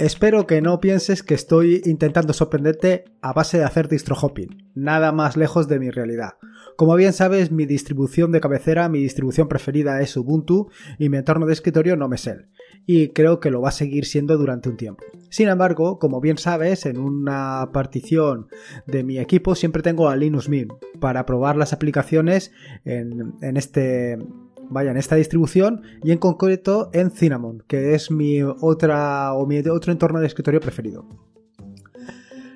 Espero que no pienses que estoy intentando sorprenderte a base de hacer distro hopping, nada más lejos de mi realidad. Como bien sabes, mi distribución de cabecera, mi distribución preferida es Ubuntu y mi entorno de escritorio no me Nomesel, y creo que lo va a seguir siendo durante un tiempo. Sin embargo, como bien sabes, en una partición de mi equipo siempre tengo a Linux Mint para probar las aplicaciones en este vaya en esta distribución y en concreto en Cinnamon, que es mi otra o mi otro entorno de escritorio preferido.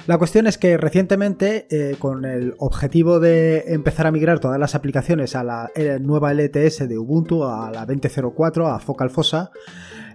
La cuestión es que recientemente, eh, con el objetivo de empezar a migrar todas las aplicaciones a la eh, nueva LTS de Ubuntu, a la 20.04, a Focal Fossa,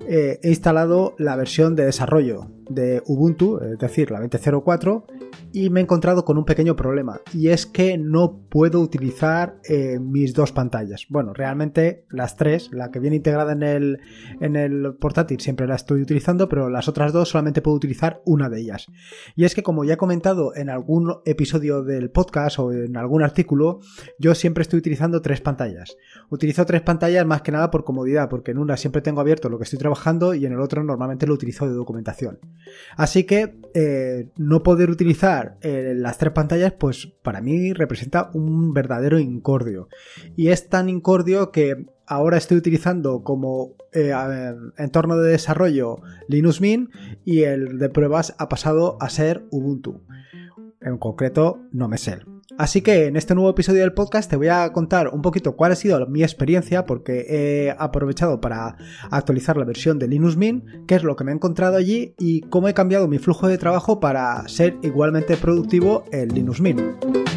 eh, he instalado la versión de desarrollo de Ubuntu, es decir, la 20.04, y me he encontrado con un pequeño problema, y es que no puedo utilizar mis dos pantallas. Bueno, realmente las tres, la que viene integrada en el, en el portátil siempre la estoy utilizando, pero las otras dos solamente puedo utilizar una de ellas. Y es que como ya he comentado en algún episodio del podcast o en algún artículo, yo siempre estoy utilizando tres pantallas. Utilizo tres pantallas más que nada por comodidad, porque en una siempre tengo abierto lo que estoy trabajando y en el otro normalmente lo utilizo de documentación. Así que eh, no poder utilizar eh, las tres pantallas, pues para mí representa un verdadero incordio. Y es tan incordio que ahora estoy utilizando como eh, entorno de desarrollo Linux Mint y el de pruebas ha pasado a ser Ubuntu. En concreto, no me sé. Así que en este nuevo episodio del podcast te voy a contar un poquito cuál ha sido mi experiencia porque he aprovechado para actualizar la versión de Linux Mint, qué es lo que me he encontrado allí y cómo he cambiado mi flujo de trabajo para ser igualmente productivo en Linux Mint.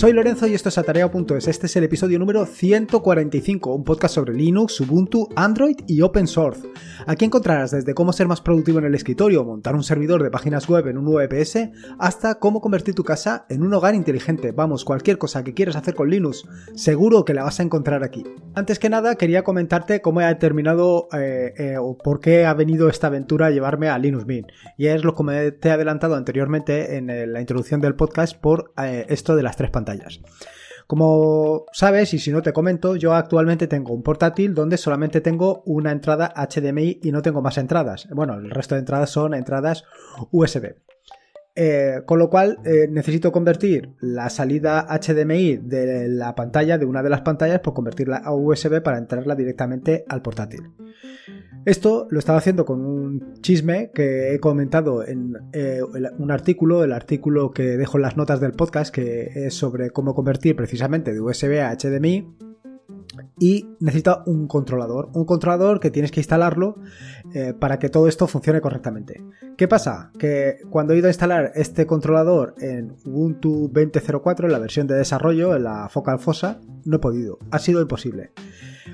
Soy Lorenzo y esto es Atareo.es. Este es el episodio número 145, un podcast sobre Linux, Ubuntu, Android y Open Source. Aquí encontrarás desde cómo ser más productivo en el escritorio, montar un servidor de páginas web en un VPS, hasta cómo convertir tu casa en un hogar inteligente. Vamos, cualquier cosa que quieras hacer con Linux, seguro que la vas a encontrar aquí. Antes que nada, quería comentarte cómo he terminado eh, eh, o por qué ha venido esta aventura a llevarme a Linux Mint. Y es lo que te he adelantado anteriormente en eh, la introducción del podcast por esto de las tres pantallas. Como sabes, y si no te comento, yo actualmente tengo un portátil donde solamente tengo una entrada HDMI y no tengo más entradas. Bueno, el resto de entradas son entradas USB. Eh, con lo cual eh, necesito convertir la salida HDMI de la pantalla, de una de las pantallas, por convertirla a USB para entrarla directamente al portátil. Esto lo estaba haciendo con un chisme que he comentado en eh, un artículo, el artículo que dejo en las notas del podcast, que es sobre cómo convertir precisamente de USB a HDMI. Y necesita un controlador, un controlador que tienes que instalarlo eh, para que todo esto funcione correctamente. ¿Qué pasa? Que cuando he ido a instalar este controlador en Ubuntu 20.04, en la versión de desarrollo, en la Focal Fossa, no he podido, ha sido imposible.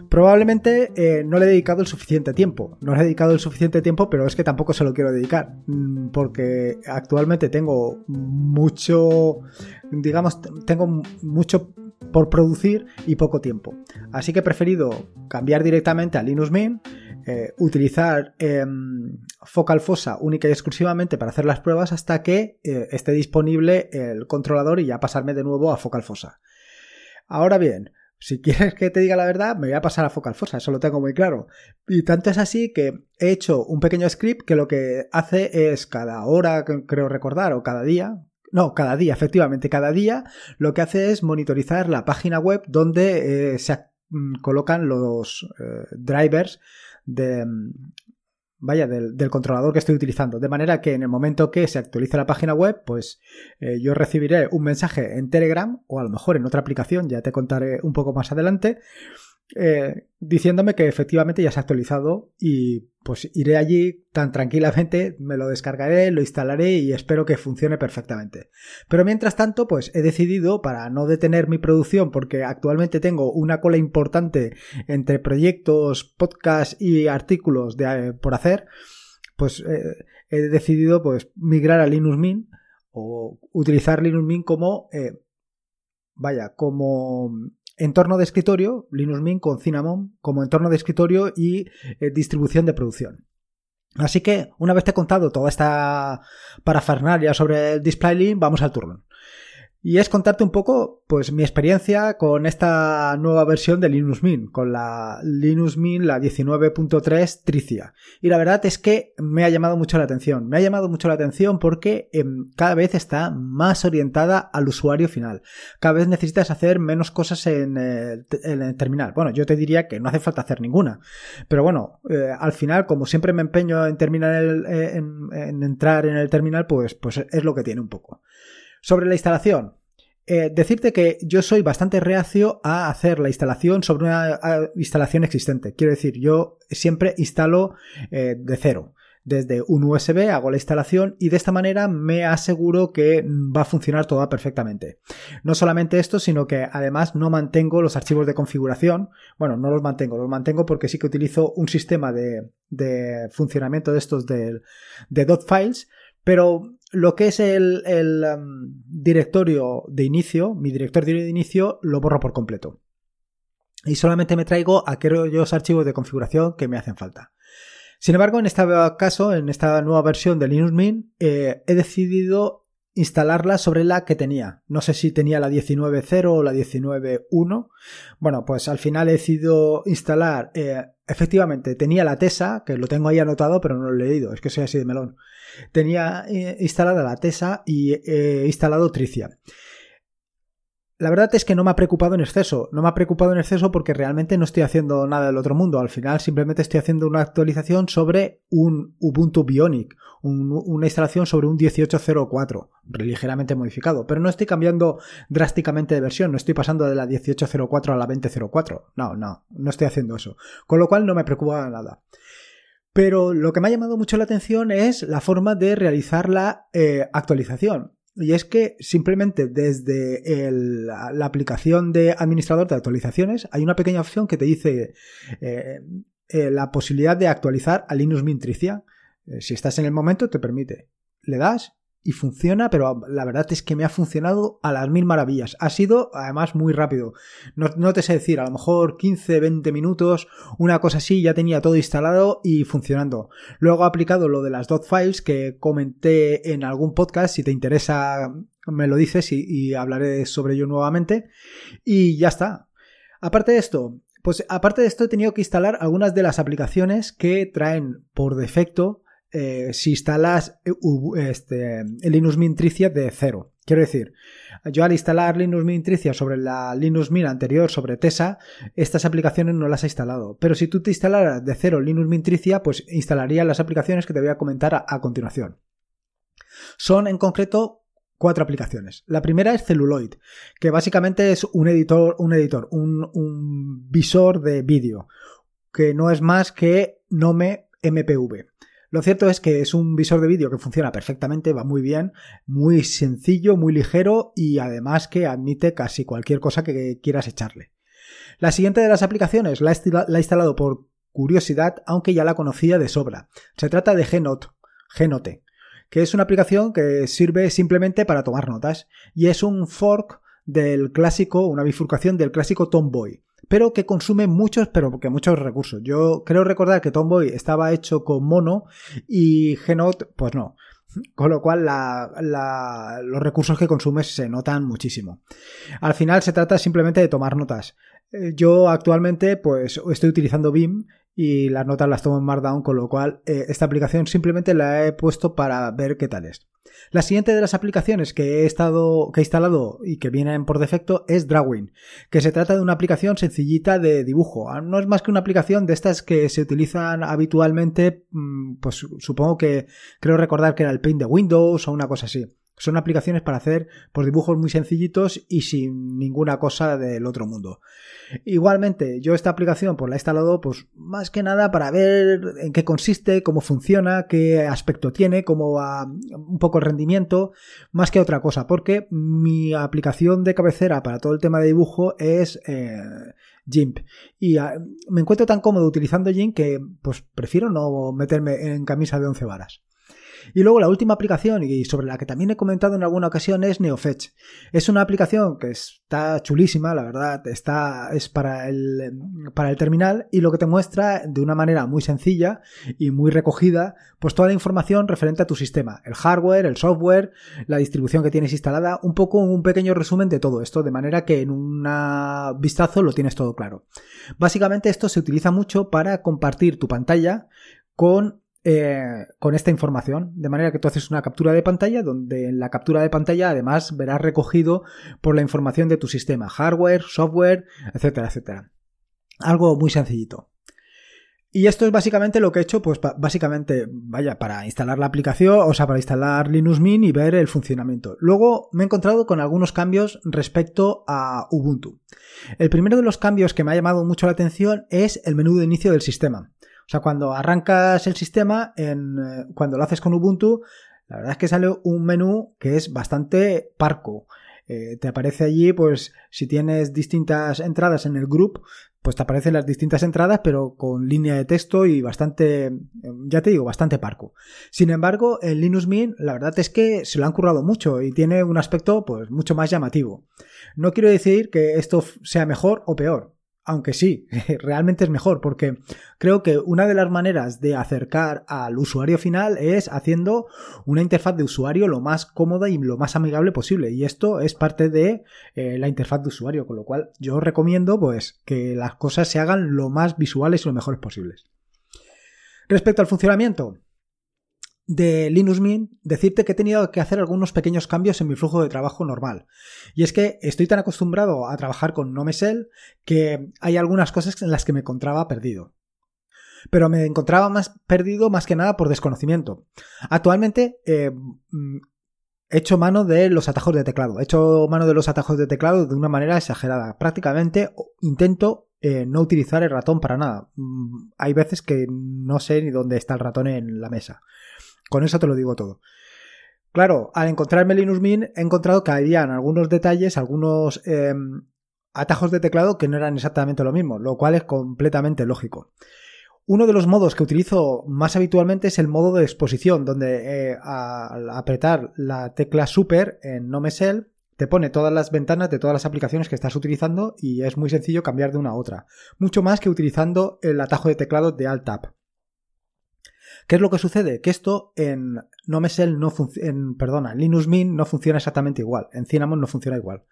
Probablemente eh, no le he dedicado el suficiente tiempo. No le he dedicado el suficiente tiempo, pero es que tampoco se lo quiero dedicar. Mm, porque actualmente tengo mucho, digamos, tengo mucho por producir y poco tiempo. Así que he preferido cambiar directamente a Linux Mint, eh, utilizar em, Focal Fossa única y exclusivamente para hacer las pruebas hasta que eh, esté disponible el controlador y ya pasarme de nuevo a Focal Fossa. Ahora bien, si quieres que te diga la verdad, me voy a pasar a Focal Fossa, eso lo tengo muy claro. Y tanto es así que he hecho un pequeño script que lo que hace es cada hora, creo recordar, o cada día, no, cada día, efectivamente, cada día lo que hace es monitorizar la página web donde eh, se mm, colocan los eh, drivers de, mm, vaya, del, controlador que estoy utilizando. De manera que en el momento que se actualice la página web, pues eh, yo recibiré un mensaje en Telegram o a lo mejor en otra aplicación, ya te contaré un poco más adelante, eh, diciéndome que efectivamente ya se ha actualizado y pues iré allí tan tranquilamente, me lo descargaré, lo instalaré y espero que funcione perfectamente. Pero mientras tanto, pues he decidido, para no detener mi producción, porque actualmente tengo una cola importante entre proyectos, podcasts y artículos de, eh, por hacer, pues eh, he decidido pues migrar a Linux Mint o utilizar Linux Mint como vaya, como entorno de escritorio, Linux Mint con Cinnamon como entorno de escritorio y eh, distribución de producción. Así que, una vez te he contado toda esta parafernalia sobre el DisplayLink, vamos al turno. Y es contarte un poco pues mi experiencia con esta nueva versión de Linux Mint, con la Linux Mint la 19.3 Tricia. Y la verdad es que me ha llamado mucho la atención. Me ha llamado mucho la atención porque em, cada vez está más orientada al usuario final. Cada vez necesitas hacer menos cosas en, el terminal. Bueno, yo te diría que no hace falta hacer ninguna. Pero bueno, eh, al final, como siempre me empeño en terminar eh, en, entrar en el terminal, pues, pues es lo que tiene un poco. Sobre la instalación, eh, decirte que yo soy bastante reacio a hacer la instalación sobre una instalación existente. Quiero decir, yo siempre instalo eh, de cero. Desde un USB hago la instalación y de esta manera me aseguro que va a funcionar todo perfectamente. No solamente esto, sino que además no mantengo los archivos de configuración. Bueno, no los mantengo, los mantengo porque sí que utilizo un sistema de, funcionamiento de estos de, de dot files, pero lo que es el, um, directorio de inicio, mi directorio de inicio, lo borro por completo. Y solamente me traigo aquellos archivos de configuración que me hacen falta. Sin embargo, en este caso, en esta nueva versión de Linux Mint, eh, he decidido instalarla sobre la que tenía. No sé si tenía la 19.0 o la 19.1. Bueno, pues al final he decidido instalar, eh, efectivamente, tenía la TESA, que lo tengo ahí anotado, pero no lo he leído, es que soy así de melón tenía eh, instalada la TESA y he instalado Tricia. La verdad es que no me ha preocupado en exceso. No me ha preocupado en exceso porque realmente no estoy haciendo nada del otro mundo. Al final simplemente estoy haciendo una actualización sobre un Ubuntu Bionic, una instalación sobre un 18.04, ligeramente modificado. Pero no estoy cambiando drásticamente de versión. No estoy pasando de la 18.04 a la 20.04. No, no, no estoy haciendo eso. Con lo cual no me preocupa nada. Pero lo que me ha llamado mucho la atención es la forma de realizar la eh, actualización. Y es que simplemente desde la, aplicación de administrador de actualizaciones hay una pequeña opción que te dice eh, eh, la posibilidad de actualizar a Linux Mint Tricia. si estás en el momento, te permite. Le das y funciona, pero la verdad es que me ha funcionado a las mil maravillas. Ha sido además muy rápido. No, te sé decir, a lo mejor 15, 20 minutos, una cosa así, ya tenía todo instalado y funcionando. Luego he aplicado lo de las dot files que comenté en algún podcast, si te interesa me lo dices y, y hablaré sobre ello nuevamente. Y ya está. Aparte de esto, pues aparte de esto he tenido que instalar algunas de las aplicaciones que traen por defecto eh, si instalas eh, este, Linux Mint Tricia de cero. Quiero decir, yo al instalar Linux Mint Tricia sobre la Linux Mint anterior, sobre TESA, estas aplicaciones no las he instalado. Pero si tú te instalaras de cero Linux Mint Tricia, pues instalaría las aplicaciones que te voy a comentar a, continuación. Son en concreto cuatro aplicaciones. La primera es Celluloid, que básicamente es un editor, un editor, un, un visor de vídeo, que no es más que Nome MPV. Lo cierto es que es un visor de vídeo que funciona perfectamente, va muy bien, muy sencillo, muy ligero y además que admite casi cualquier cosa que quieras echarle. La siguiente de las aplicaciones la he instalado por curiosidad, aunque ya la conocía de sobra. Se trata de Genote, Genote, que es una aplicación que sirve simplemente para tomar notas y es un fork del clásico, una bifurcación del clásico Tomboy pero que consume muchos, pero que muchos recursos. Yo creo recordar que Tomboy estaba hecho con mono y Genot, pues no. Con lo cual los recursos que consume se notan muchísimo. Al final se trata simplemente de tomar notas. Eh, yo actualmente pues estoy utilizando BIM y las notas las tomo en Markdown, con lo cual eh, esta aplicación simplemente la he puesto para ver qué tal es. La siguiente de las aplicaciones que he estado, que he instalado y que vienen por defecto es Drawing, que se trata de una aplicación sencillita de dibujo. Ah, no es más que una aplicación de estas que se utilizan habitualmente, mm, pues supongo que creo recordar que era el Paint de Windows o una cosa así. Son aplicaciones para hacer pues, dibujos muy sencillitos y sin ninguna cosa del otro mundo. Igualmente, yo esta aplicación pues, la he instalado pues, más que nada para ver en qué consiste, cómo funciona, qué aspecto tiene, cómo va un poco el rendimiento, más que otra cosa, porque mi aplicación de cabecera para todo el tema de dibujo es eh, GIMP. Y ah, me encuentro tan cómodo utilizando GIMP que pues, prefiero no meterme en camisa de once varas. Y luego la última aplicación, y sobre la que también he comentado en alguna ocasión, es NeoFetch. Es una aplicación que está chulísima, la verdad, está, es para el, para el terminal y lo que te muestra de una manera muy sencilla y muy recogida, pues toda la información referente a tu sistema, el hardware, el software, la distribución que tienes instalada, un poco un pequeño resumen de todo esto, de manera que en un vistazo lo tienes todo claro. Básicamente esto se utiliza mucho para compartir tu pantalla con eh, con esta información, de manera que tú haces una captura de pantalla donde en la captura de pantalla además verás recogido por la información de tu sistema, hardware, software, etcétera, etcétera. Algo muy sencillito. Y esto es básicamente lo que he hecho, pues básicamente, vaya, para instalar la aplicación, o sea, para instalar Linux Mint y ver el funcionamiento. Luego me he encontrado con algunos cambios respecto a Ubuntu. El primero de los cambios que me ha llamado mucho la atención es el menú de inicio del sistema. O sea, cuando arrancas el sistema, eh, cuando lo haces con Ubuntu, la verdad es que sale un menú que es bastante parco. Eh, te aparece allí, pues, si tienes distintas entradas en el group, pues te aparecen las distintas entradas, pero con línea de texto y bastante, ya te digo, bastante parco. Sin embargo, el Linux Mint, la verdad es que se lo han currado mucho y tiene un aspecto, pues, mucho más llamativo. No quiero decir que esto sea mejor o peor aunque sí, realmente es mejor, porque creo que una de las maneras de acercar al usuario final es haciendo una interfaz de usuario lo más cómoda y lo más amigable posible. Y esto es parte de eh, la interfaz de usuario, con lo cual yo recomiendo pues que las cosas se hagan lo más visuales y lo mejores posibles. Respecto al funcionamiento, de Linux Mint decirte que he tenido que hacer algunos pequeños cambios en mi flujo de trabajo normal. Y es que estoy tan acostumbrado a trabajar con NoMesel que hay algunas cosas en las que me encontraba perdido. Pero me encontraba más perdido más que nada por desconocimiento. Actualmente eh, mm, he hecho mano de los atajos de teclado. He hecho mano de los atajos de teclado de una manera exagerada. Prácticamente intento eh, no utilizar el ratón para nada. Mm, hay veces que no sé ni dónde está el ratón en la mesa. Con eso te lo digo todo. Claro, al encontrarme Linux Mint he encontrado que habían algunos detalles, algunos em, atajos de teclado que no eran exactamente lo mismo, lo cual es completamente lógico. Uno de los modos que utilizo más habitualmente es el modo de exposición, donde eh, al apretar la tecla Super en NoMesel te pone todas las ventanas de todas las aplicaciones que estás utilizando y es muy sencillo cambiar de una a otra. Mucho más que utilizando el atajo de teclado de Alt Tab. ¿Qué es lo que sucede? Que esto en NoMesel no en, perdona, Linux Mint no funciona exactamente igual, en Cinnamon no funciona igual.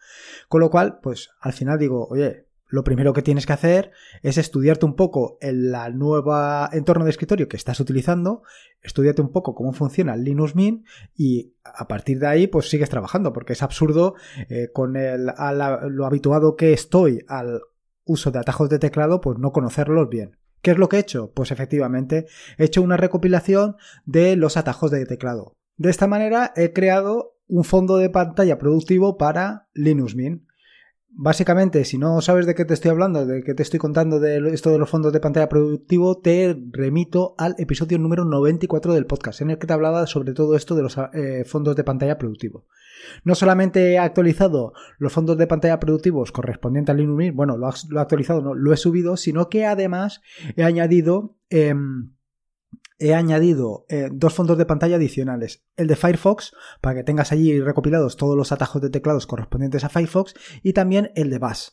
Con lo cual, pues al final digo, oye, lo primero que tienes que hacer es estudiarte un poco el la nueva entorno de escritorio que estás utilizando, estudiarte un poco cómo funciona Linux Mint y a partir de ahí pues sigues trabajando porque es absurdo eh, con el, lo habituado que estoy al uso de atajos de teclado pues no conocerlos bien. ¿Qué es lo que he hecho? Pues efectivamente, he hecho una recopilación de los atajos de teclado. De esta manera he creado un fondo de pantalla productivo para Linux Mint. Básicamente, si no sabes de qué te estoy hablando, de qué te estoy contando de esto de los fondos de pantalla productivo, te remito al episodio número 94 del podcast, en el que te hablaba sobre todo esto de los eh, fondos de pantalla productivo. No solamente he actualizado los fondos de pantalla productivos correspondientes al Linux Mint, bueno, lo, he actualizado, no, lo he subido, sino que además he añadido... Em, he añadido eh, dos fondos de pantalla adicionales. El de Firefox, para que tengas allí recopilados todos los atajos de teclados correspondientes a Firefox, y también el de Bash.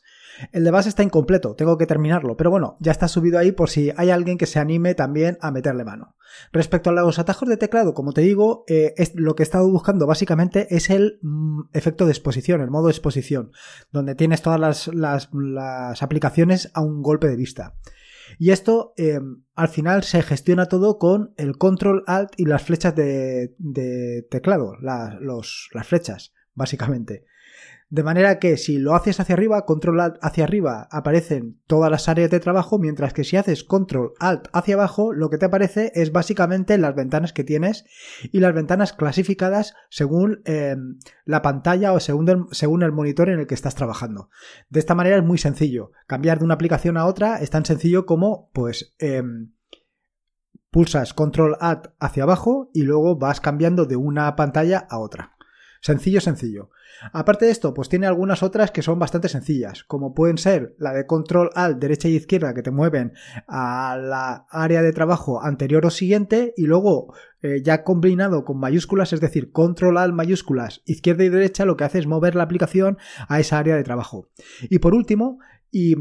El de base está incompleto, tengo que terminarlo, pero bueno, ya está subido ahí por si hay alguien que se anime también a meterle mano. Respecto a los atajos de teclado, como te digo, eh, es, lo que he estado buscando básicamente es el mm, efecto de exposición, el modo de exposición, donde tienes todas las, aplicaciones a un golpe de vista. Y esto em, al final se gestiona todo con el control alt y las flechas de, teclado, las flechas, básicamente. De manera que si lo haces hacia arriba, control alt hacia arriba, aparecen todas las áreas de trabajo, mientras que si haces control alt hacia abajo, lo que te aparece es básicamente las ventanas que tienes y las ventanas clasificadas según eh, la pantalla o según el, monitor en el que estás trabajando. De esta manera es muy sencillo. Cambiar de una aplicación a otra es tan sencillo como, pues, em, pulsas control alt hacia abajo y luego vas cambiando de una pantalla a otra. Sencillo, sencillo. Aparte de esto, pues tiene algunas otras que son bastante sencillas, como pueden ser la de control al derecha y izquierda que te mueven a la área de trabajo anterior o siguiente y luego eh, ya combinado con mayúsculas, es decir, control al mayúsculas izquierda y derecha, lo que hace es mover la aplicación a esa área de trabajo. Y por último, y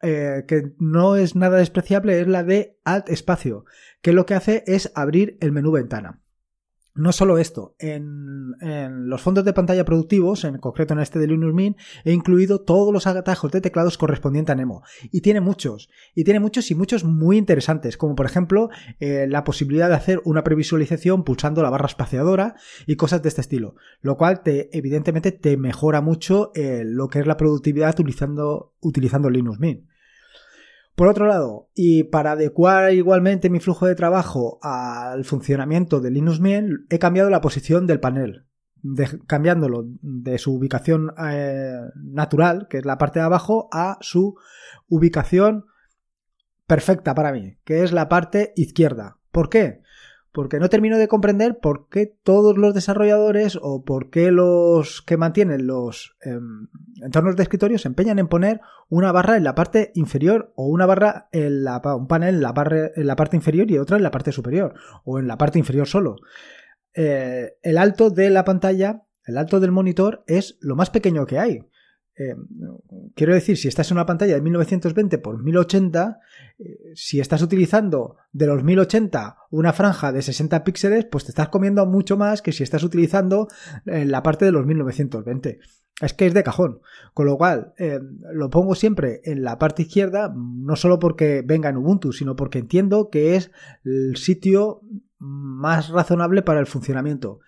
eh, que no es nada despreciable, es la de alt espacio, que lo que hace es abrir el menú ventana. No solo esto, en, los fondos de pantalla productivos, en concreto en este de Linux Mint, he incluido todos los atajos de teclados correspondientes a Nemo. Y tiene muchos, y tiene muchos y muchos muy interesantes, como por ejemplo eh, la posibilidad de hacer una previsualización pulsando la barra espaciadora y cosas de este estilo, lo cual te, evidentemente te mejora mucho eh, lo que es la productividad utilizando, utilizando Linux Mint. Por otro lado, y para adecuar igualmente mi flujo de trabajo al funcionamiento de Linux Mint, he cambiado la posición del panel, cambiándolo de su ubicación eh, natural, que es la parte de abajo, a su ubicación perfecta para mí, que es la parte izquierda. ¿Por qué? Porque no termino de comprender por qué todos los desarrolladores o por qué los que mantienen los em, entornos de escritorio se empeñan en poner una barra en la parte inferior o una barra en la, un panel en la, parte inferior y otra en la parte superior o en la parte inferior solo. Eh, el alto de la pantalla, el alto del monitor es lo más pequeño que hay. Eh, quiero decir, si estás en una pantalla de 1920 por 1080, eh, si estás utilizando de los 1080 una franja de 60 píxeles, pues te estás comiendo mucho más que si estás utilizando en la parte de los 1920. Es que es de cajón. Con lo cual, eh, lo pongo siempre en la parte izquierda, no solo porque venga en Ubuntu, sino porque entiendo que es el sitio más razonable para el funcionamiento.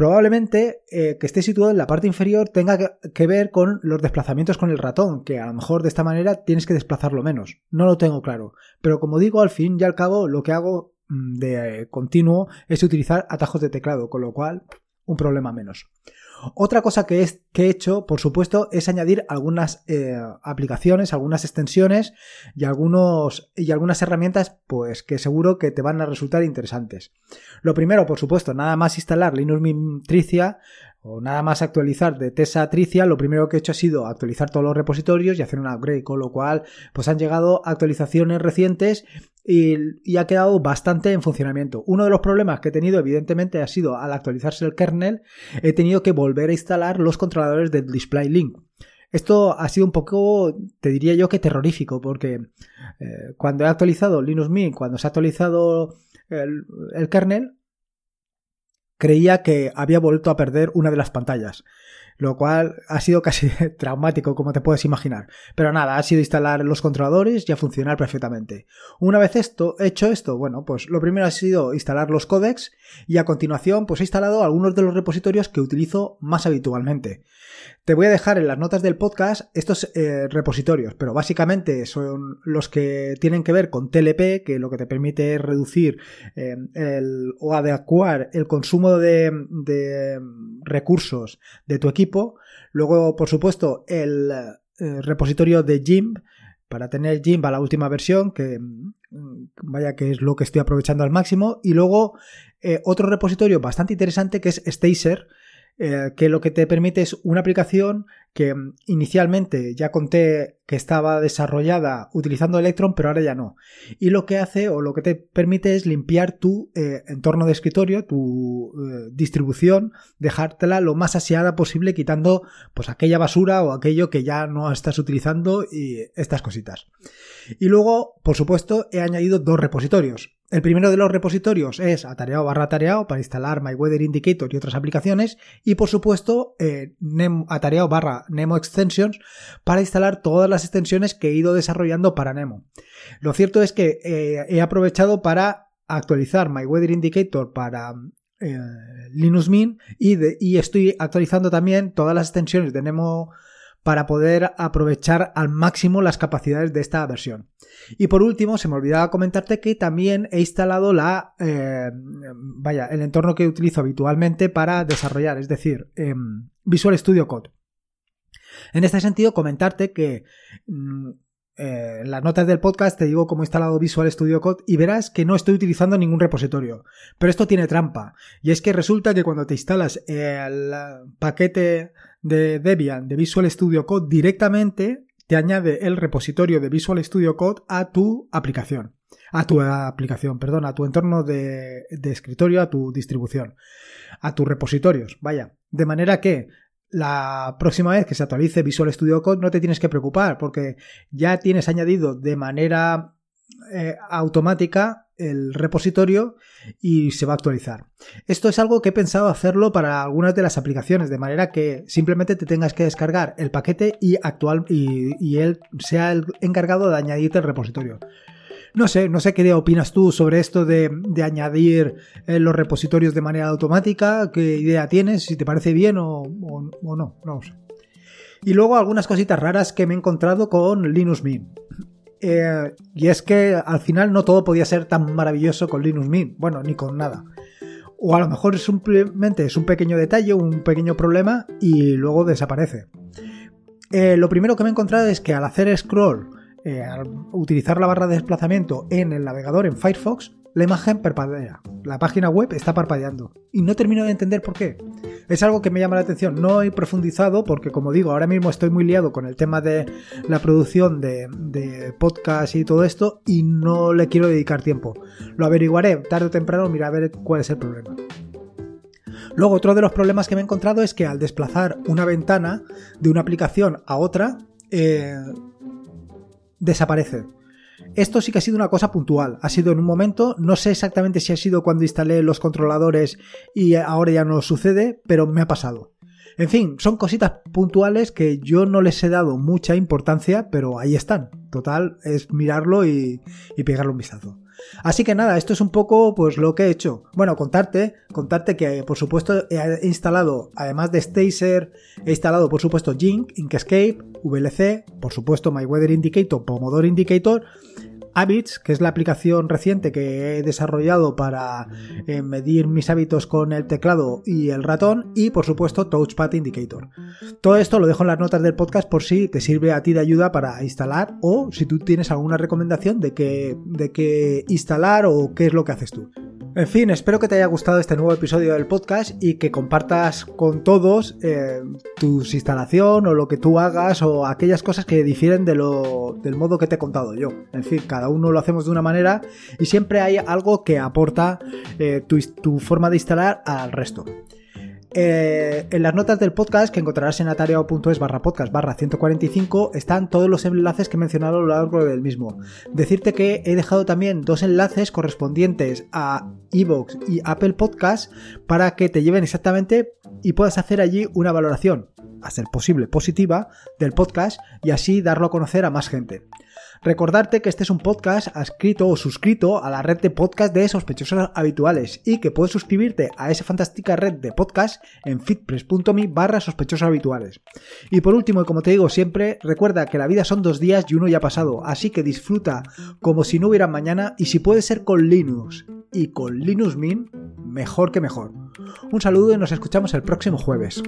Probablemente eh, que esté situado en la parte inferior tenga que, ver con los desplazamientos con el ratón, que a lo mejor de esta manera tienes que desplazarlo menos. No lo tengo claro. Pero como digo, al fin y al cabo, lo que hago mm, de continuo es utilizar atajos de teclado, con lo cual un problema menos. Otra cosa que, he hecho, por supuesto, es añadir algunas eh, aplicaciones, algunas extensiones y, algunos, y algunas herramientas pues, que seguro que te van a resultar interesantes. Lo primero, por supuesto, nada más instalar Linux Mint Tricia o nada más actualizar de Tesa Tricia, lo primero que he hecho ha sido actualizar todos los repositorios y hacer un upgrade, con lo cual pues han llegado actualizaciones recientes y, ha quedado bastante en funcionamiento. Uno de los problemas que he tenido, evidentemente, ha sido al actualizarse el kernel, he tenido que volver a instalar los controladores del Display Link. Esto ha sido un poco, te diría yo que terrorífico, porque eh, cuando he actualizado Linux Mint, cuando se ha actualizado el kernel, creía que había vuelto a perder una de las pantallas lo cual ha sido casi traumático, como te puedes imaginar. Pero nada, ha sido instalar los controladores y a funcionar perfectamente. Una vez esto, hecho esto, bueno, pues lo primero ha sido instalar los codecs y a continuación pues he instalado algunos de los repositorios que utilizo más habitualmente. Te voy a dejar en las notas del podcast estos eh, repositorios, pero básicamente son los que tienen que ver con TLP, que lo que te permite es reducir eh, el, o adecuar el consumo de, de recursos de tu equipo Luego, por supuesto, el eh, repositorio de GIMP para tener GIMP a la última versión, que mm, vaya que es lo que estoy aprovechando al máximo. Y luego eh, otro repositorio bastante interesante que es Stacer, eh, que lo que te permite es una aplicación que mm, inicialmente ya conté que estaba desarrollada utilizando Electron, pero ahora ya no. Y lo que hace o lo que te permite es limpiar tu eh, entorno de escritorio, tu eh, distribución, dejártela lo más aseada posible, quitando pues aquella basura o aquello que ya no estás utilizando y estas cositas. Y luego, por supuesto, he añadido dos repositorios. El primero de los repositorios es atareado barra atareado para instalar MyWeather Indicator y otras aplicaciones y por supuesto eh, atareado barra Nemo Extensions para instalar todas las extensiones que he ido desarrollando para Nemo. Lo cierto es que eh, he aprovechado para actualizar MyWeather Indicator para eh, Linux Mint y, y estoy actualizando también todas las extensiones de Nemo para poder aprovechar al máximo las capacidades de esta versión. Y por último, se me olvidaba comentarte que también he instalado la, eh, vaya, el entorno que utilizo habitualmente para desarrollar, es decir, em, Visual Studio Code. En este sentido, comentarte que mm, eh, en las notas del podcast te digo cómo he instalado Visual Studio Code y verás que no estoy utilizando ningún repositorio. Pero esto tiene trampa. Y es que resulta que cuando te instalas el paquete de Debian de Visual Studio Code directamente te añade el repositorio de Visual Studio Code a tu aplicación. A tu aplicación, perdón, a tu entorno de, de escritorio, a tu distribución. A tus repositorios, vaya. De manera que la próxima vez que se actualice Visual Studio Code no te tienes que preocupar porque ya tienes añadido de manera eh, automática el repositorio y se va a actualizar. Esto es algo que he pensado hacerlo para algunas de las aplicaciones, de manera que simplemente te tengas que descargar el paquete y, actual, y, y él sea el encargado de añadirte el repositorio. No sé, no sé qué opinas tú sobre esto de, añadir eh, los repositorios de manera automática, qué idea tienes, si te parece bien o, no, no lo sé. Y luego algunas cositas raras que me he encontrado con Linux Mint. Eh, y es que al final no todo podía ser tan maravilloso con Linux Mint, bueno, ni con nada. O a lo mejor simplemente es un pequeño detalle, un pequeño problema y luego desaparece. Eh, lo primero que me he encontrado es que al hacer scroll eh, al utilizar la barra de desplazamiento en el navegador en Firefox, la imagen parpadea. La página web está parpadeando. Y no termino de entender por qué. Es algo que me llama la atención. No he profundizado porque, como digo, ahora mismo estoy muy liado con el tema de la producción de, de podcast y todo esto y no le quiero dedicar tiempo. Lo averiguaré tarde o temprano, mira a ver cuál es el problema. Luego, otro de los problemas que me he encontrado es que al desplazar una ventana de una aplicación a otra, eh, desaparece. Esto sí que ha sido una cosa puntual, ha sido en un momento, no sé exactamente si ha sido cuando instalé los controladores y ahora ya no sucede, pero me ha pasado. En fin, son cositas puntuales que yo no les he dado mucha importancia, pero ahí están. Total, es mirarlo y, y pegarle un vistazo. Así que nada, esto es un poco pues lo que he hecho. Bueno, contarte, contarte que por supuesto he instalado, además de Stacer, he instalado por supuesto Jink, Inkscape, VLC, por supuesto My Weather Indicator, Pomodoro Indicator Habits, que es la aplicación reciente que he desarrollado para eh, medir mis hábitos con el teclado y el ratón, y por supuesto Touchpad Indicator. Todo esto lo dejo en las notas del podcast por si te sirve a ti de ayuda para instalar o si tú tienes alguna recomendación de qué de qué instalar o qué es lo que haces tú. En fin, espero que te haya gustado este nuevo episodio del podcast y que compartas con todos eh, tu instalación o lo que tú hagas o aquellas cosas que difieren de lo, del modo que te he contado yo. En fin, cada uno lo hacemos de una manera y siempre hay algo que aporta eh, tu forma de instalar al resto. Eh, en las notas del podcast que encontrarás en atareado.es barra podcast barra 145 están todos los enlaces que he mencionado a lo largo del mismo. Decirte que he dejado también dos enlaces correspondientes a Evox y Apple Podcast para que te lleven exactamente y puedas hacer allí una valoración, a ser posible positiva, del podcast y así darlo a conocer a más gente. Recordarte que este es un podcast adscrito o suscrito a la red de podcast de sospechosos habituales y que puedes suscribirte a esa fantástica red de podcast en fitpress.me barra sospechosos habituales. Y por último, y como te digo siempre, recuerda que la vida son dos días y uno ya ha pasado, así que disfruta como si no hubiera mañana y si puede ser con Linux y con Linux Mint, mejor que mejor. Un saludo y nos escuchamos el próximo jueves.